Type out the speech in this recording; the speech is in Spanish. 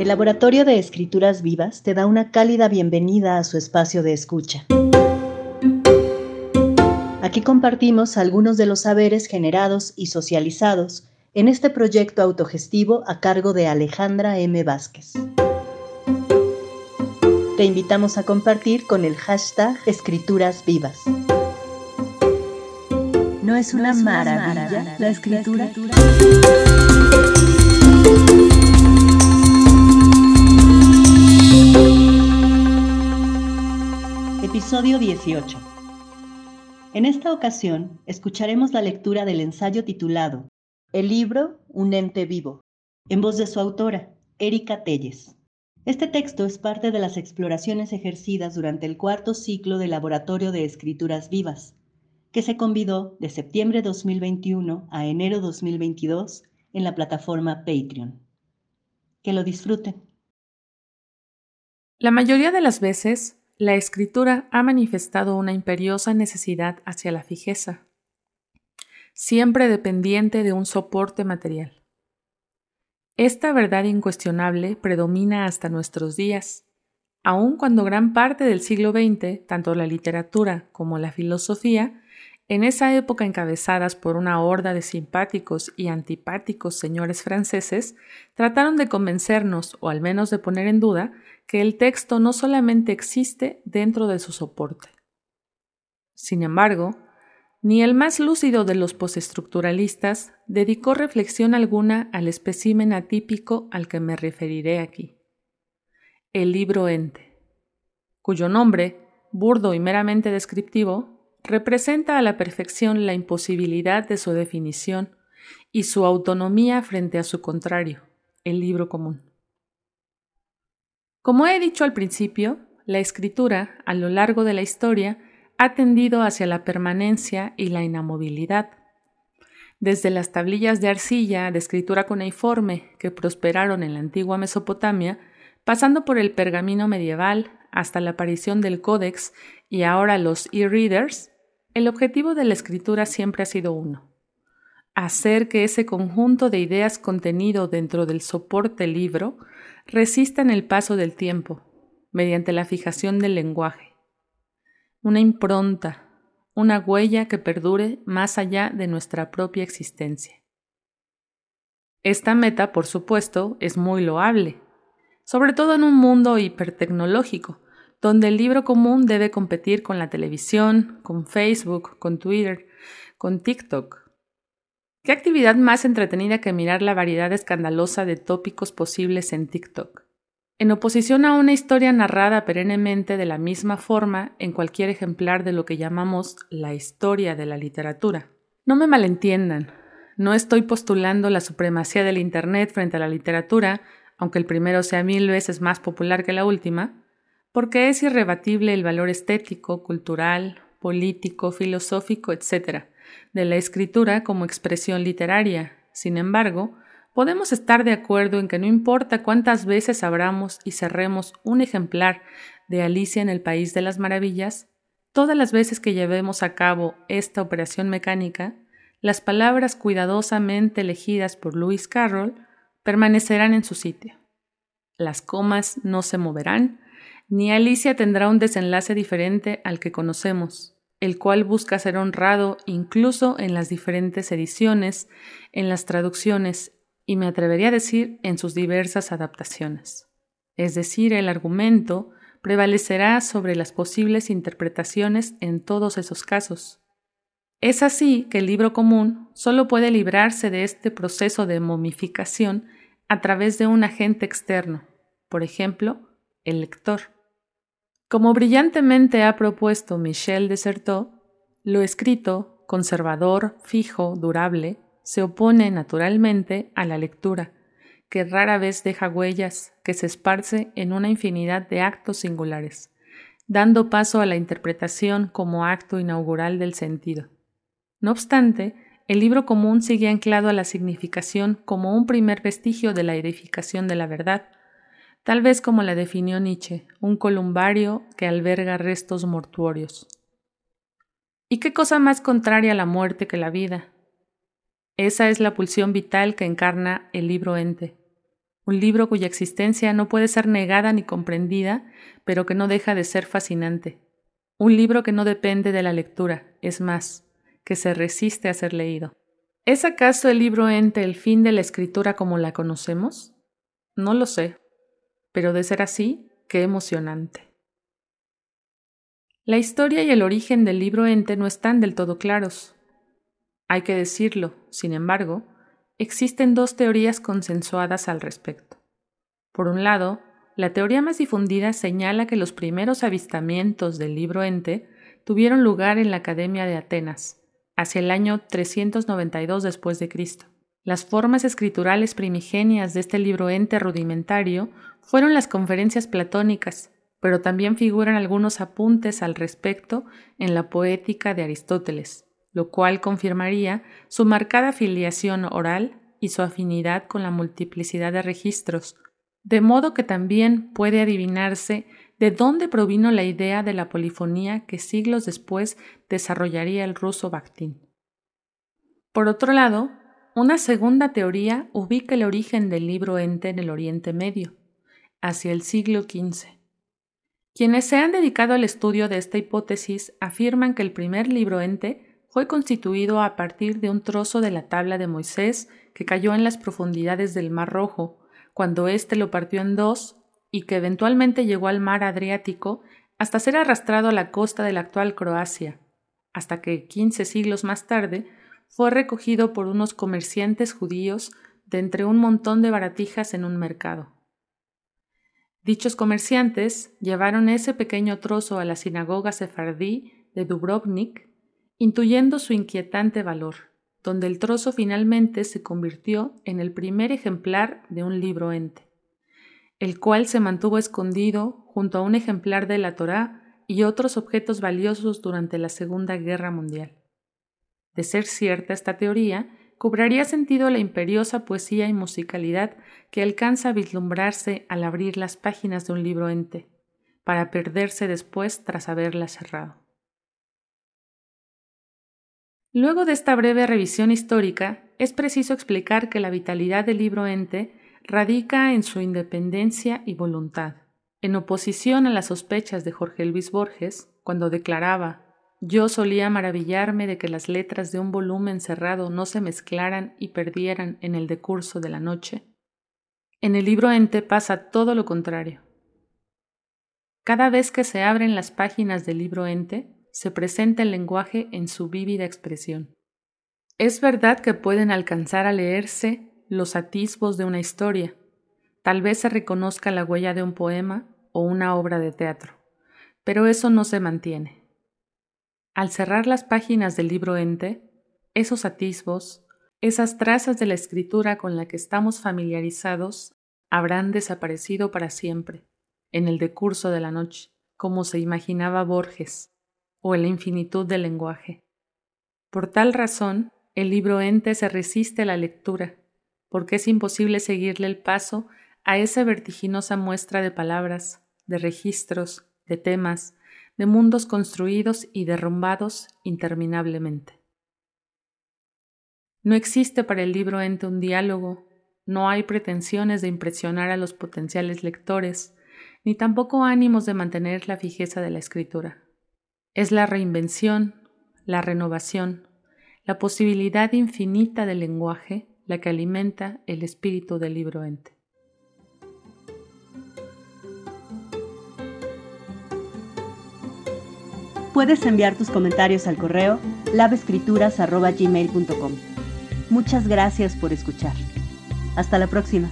El Laboratorio de Escrituras Vivas te da una cálida bienvenida a su espacio de escucha. Aquí compartimos algunos de los saberes generados y socializados en este proyecto autogestivo a cargo de Alejandra M. Vázquez. Te invitamos a compartir con el hashtag Escrituras Vivas. ¿No es una, maravilla, la escritura? Episodio 18. En esta ocasión escucharemos la lectura del ensayo titulado El libro, un ente vivo, en voz de su autora, Erika Telles. Este texto es parte de las exploraciones ejercidas durante el cuarto ciclo del Laboratorio de Escrituras Vivas, que se convidó de septiembre 2021 a enero 2022 en la plataforma Patreon. Que lo disfruten. La mayoría de las veces, la escritura ha manifestado una imperiosa necesidad hacia la fijeza, siempre dependiente de un soporte material. Esta verdad incuestionable predomina hasta nuestros días, aun cuando gran parte del siglo XX, tanto la literatura como la filosofía, en esa época encabezadas por una horda de simpáticos y antipáticos señores franceses, trataron de convencernos, o al menos de poner en duda, que el texto no solamente existe dentro de su soporte. Sin embargo, ni el más lúcido de los postestructuralistas dedicó reflexión alguna al espécimen atípico al que me referiré aquí. El libro ente, cuyo nombre, burdo y meramente descriptivo, representa a la perfección la imposibilidad de su definición y su autonomía frente a su contrario, el libro común. Como he dicho al principio, la escritura, a lo largo de la historia, ha tendido hacia la permanencia y la inamovilidad. Desde las tablillas de arcilla de escritura cuneiforme que prosperaron en la antigua Mesopotamia, pasando por el pergamino medieval hasta la aparición del códex y ahora los e-readers, el objetivo de la escritura siempre ha sido uno, hacer que ese conjunto de ideas contenido dentro del soporte libro resista en el paso del tiempo, mediante la fijación del lenguaje una impronta, una huella que perdure más allá de nuestra propia existencia. Esta meta, por supuesto, es muy loable, sobre todo en un mundo hipertecnológico, donde el libro común debe competir con la televisión, con Facebook, con Twitter, con TikTok. ¿Qué actividad más entretenida que mirar la variedad escandalosa de tópicos posibles en TikTok? en oposición a una historia narrada perennemente de la misma forma en cualquier ejemplar de lo que llamamos la historia de la literatura. No me malentiendan, no estoy postulando la supremacía del Internet frente a la literatura, aunque el primero sea mil veces más popular que la última, porque es irrebatible el valor estético, cultural, político, filosófico, etc., de la escritura como expresión literaria. Sin embargo, podemos estar de acuerdo en que no importa cuántas veces abramos y cerremos un ejemplar de Alicia en el País de las Maravillas, todas las veces que llevemos a cabo esta operación mecánica, las palabras cuidadosamente elegidas por Lewis Carroll permanecerán en su sitio. Las comas no se moverán, ni Alicia tendrá un desenlace diferente al que conocemos, el cual busca ser honrado incluso en las diferentes ediciones, en las traducciones y me atrevería a decir en sus diversas adaptaciones. Es decir, el argumento prevalecerá sobre las posibles interpretaciones en todos esos casos. Es así que el libro común solo puede librarse de este proceso de momificación a través de un agente externo, por ejemplo, el lector. Como brillantemente ha propuesto Michel Desertot, lo escrito, conservador, fijo, durable, se opone naturalmente a la lectura, que rara vez deja huellas, que se esparce en una infinidad de actos singulares, dando paso a la interpretación como acto inaugural del sentido. No obstante, el libro común sigue anclado a la significación como un primer vestigio de la edificación de la verdad, tal vez como la definió Nietzsche, un columbario que alberga restos mortuorios. ¿Y qué cosa más contraria a la muerte que la vida? Esa es la pulsión vital que encarna el libro ente, un libro cuya existencia no puede ser negada ni comprendida, pero que no deja de ser fascinante, un libro que no depende de la lectura, es más, que se resiste a ser leído. ¿Es acaso el libro ente el fin de la escritura como la conocemos? No lo sé, pero de ser así, qué emocionante. La historia y el origen del libro ente no están del todo claros. Hay que decirlo, sin embargo, existen dos teorías consensuadas al respecto. Por un lado, la teoría más difundida señala que los primeros avistamientos del libro ente tuvieron lugar en la Academia de Atenas, hacia el año 392 después de Cristo. Las formas escriturales primigenias de este libro ente rudimentario fueron las conferencias platónicas, pero también figuran algunos apuntes al respecto en la poética de Aristóteles, lo cual confirmaría su marcada filiación oral y su afinidad con la multiplicidad de registros, de modo que también puede adivinarse de dónde provino la idea de la polifonía que siglos después desarrollaría el ruso Bakhtin. Por otro lado, una segunda teoría ubica el origen del libro ente en el Oriente Medio, hacia el siglo XV. Quienes se han dedicado al estudio de esta hipótesis afirman que el primer libro ente fue constituido a partir de un trozo de la tabla de Moisés que cayó en las profundidades del Mar Rojo, cuando éste lo partió en dos y que eventualmente llegó al mar Adriático hasta ser arrastrado a la costa de la actual Croacia, hasta que, quince siglos más tarde, fue recogido por unos comerciantes judíos de entre un montón de baratijas en un mercado. Dichos comerciantes llevaron ese pequeño trozo a la sinagoga sefardí de Dubrovnik intuyendo su inquietante valor, donde el trozo finalmente se convirtió en el primer ejemplar de un libro ente, el cual se mantuvo escondido junto a un ejemplar de la Torá y otros objetos valiosos durante la Segunda Guerra Mundial. De ser cierta esta teoría, cobraría sentido la imperiosa poesía y musicalidad que alcanza a vislumbrarse al abrir las páginas de un libro ente, para perderse después tras haberla cerrado. Luego de esta breve revisión histórica, es preciso explicar que la vitalidad del libro ente radica en su independencia y voluntad. En oposición a las sospechas de Jorge Luis Borges, cuando declaraba yo solía maravillarme de que las letras de un volumen cerrado no se mezclaran y perdieran en el decurso de la noche. En el libro ente pasa todo lo contrario. Cada vez que se abren las páginas del libro ente, se presenta el lenguaje en su vívida expresión. Es verdad que pueden alcanzar a leerse los atisbos de una historia, tal vez se reconozca la huella de un poema o una obra de teatro, pero eso no se mantiene. Al cerrar las páginas del libro ente, esos atisbos, esas trazas de la escritura con la que estamos familiarizados, habrán desaparecido para siempre, en el decurso de la noche, como se imaginaba Borges, o en la infinitud del lenguaje. Por tal razón, el libro ente se resiste a la lectura, porque es imposible seguirle el paso a esa vertiginosa muestra de palabras, de registros, de temas, de mundos construidos y derrumbados interminablemente. No existe para el libro ente un diálogo, no hay pretensiones de impresionar a los potenciales lectores, ni tampoco ánimos de mantener la fijeza de la escritura. Es la reinvención, la renovación, la posibilidad infinita del lenguaje la que alimenta el espíritu del libro ente. Puedes enviar tus comentarios al correo labescrituras.gmail.com. Muchas gracias por escuchar. Hasta la próxima.